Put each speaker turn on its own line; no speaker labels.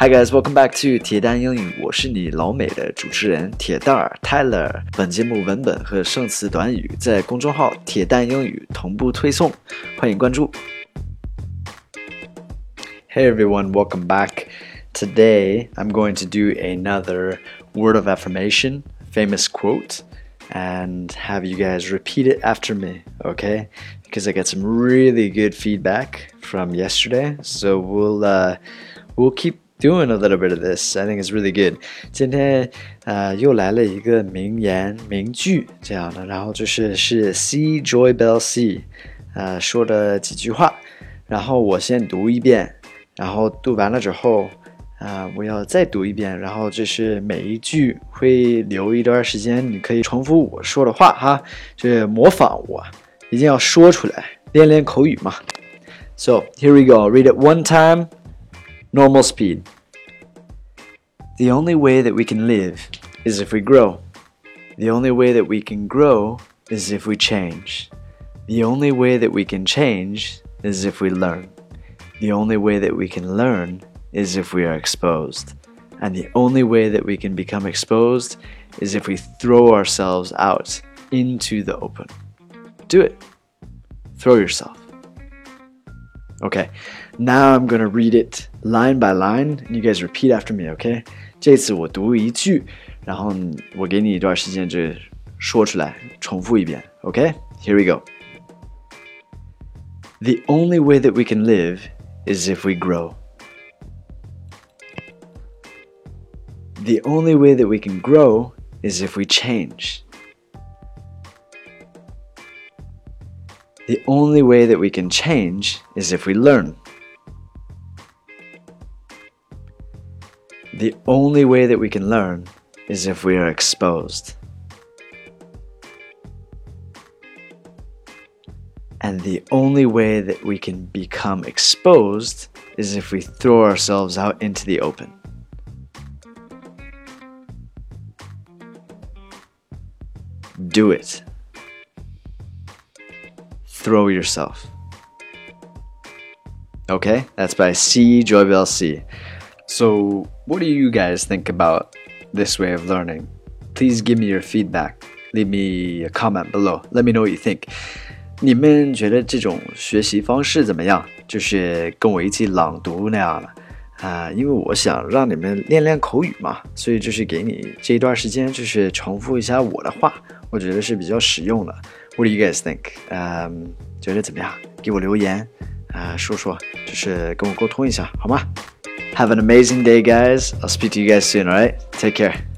Hi guys, welcome back to 铁蛋英语，我是你老美的主持人铁蛋儿 Tyler。本节目文本和生词短语在公众号“铁蛋英语”同步推送，欢迎关注。Hey everyone, welcome back. Today I'm going to do another word of affirmation, famous quote, and have you guys repeat it after me, okay? Because I got some really good feedback from yesterday, so we'll uh, we'll keep doing a little bit of this. I think it's really good. good. 今天呃又来了一个名言名句这样的，然后就是是 C. JoyBell C. 呃说的几句话，然后我先读一遍，然后读完了之后啊、呃、我要再读一遍，然后这是每一句会留一段时间，你可以重复我说的话哈，就是模仿我，一定要说出来，练练口语嘛。So here we go. Read it one time. Normal speed. The only way that we can live is if we grow. The only way that we can grow is if we change. The only way that we can change is if we learn. The only way that we can learn is if we are exposed. And the only way that we can become exposed is if we throw ourselves out into the open. Do it. Throw yourself. Okay, now I'm gonna read it line by line, and you guys repeat after me, okay? 这次我读一句，然后我给你一段时间，就说出来，重复一遍，okay? Here we go. The only way that we can live is if we grow. The only way that we can grow is if we change. The only way that we can change is if we learn. The only way that we can learn is if we are exposed. And the only way that we can become exposed is if we throw ourselves out into the open. Do it. Throw Yourself. Okay, that's by C. JoyBell C. So, what do you guys think about this way of learning? Please give me your feedback. Leave me a comment below. Let me know what you think. 啊，因为我想让你们练练口语嘛，所以就是给你这一段时间，就是重复一下我的话。我觉得是比较实用的。What do you guys think？嗯，觉得怎么样？给我留言啊，说说，就是跟我沟通一下，好吗？Have an amazing day, guys. I'll speak to you guys soon. Right? Take care.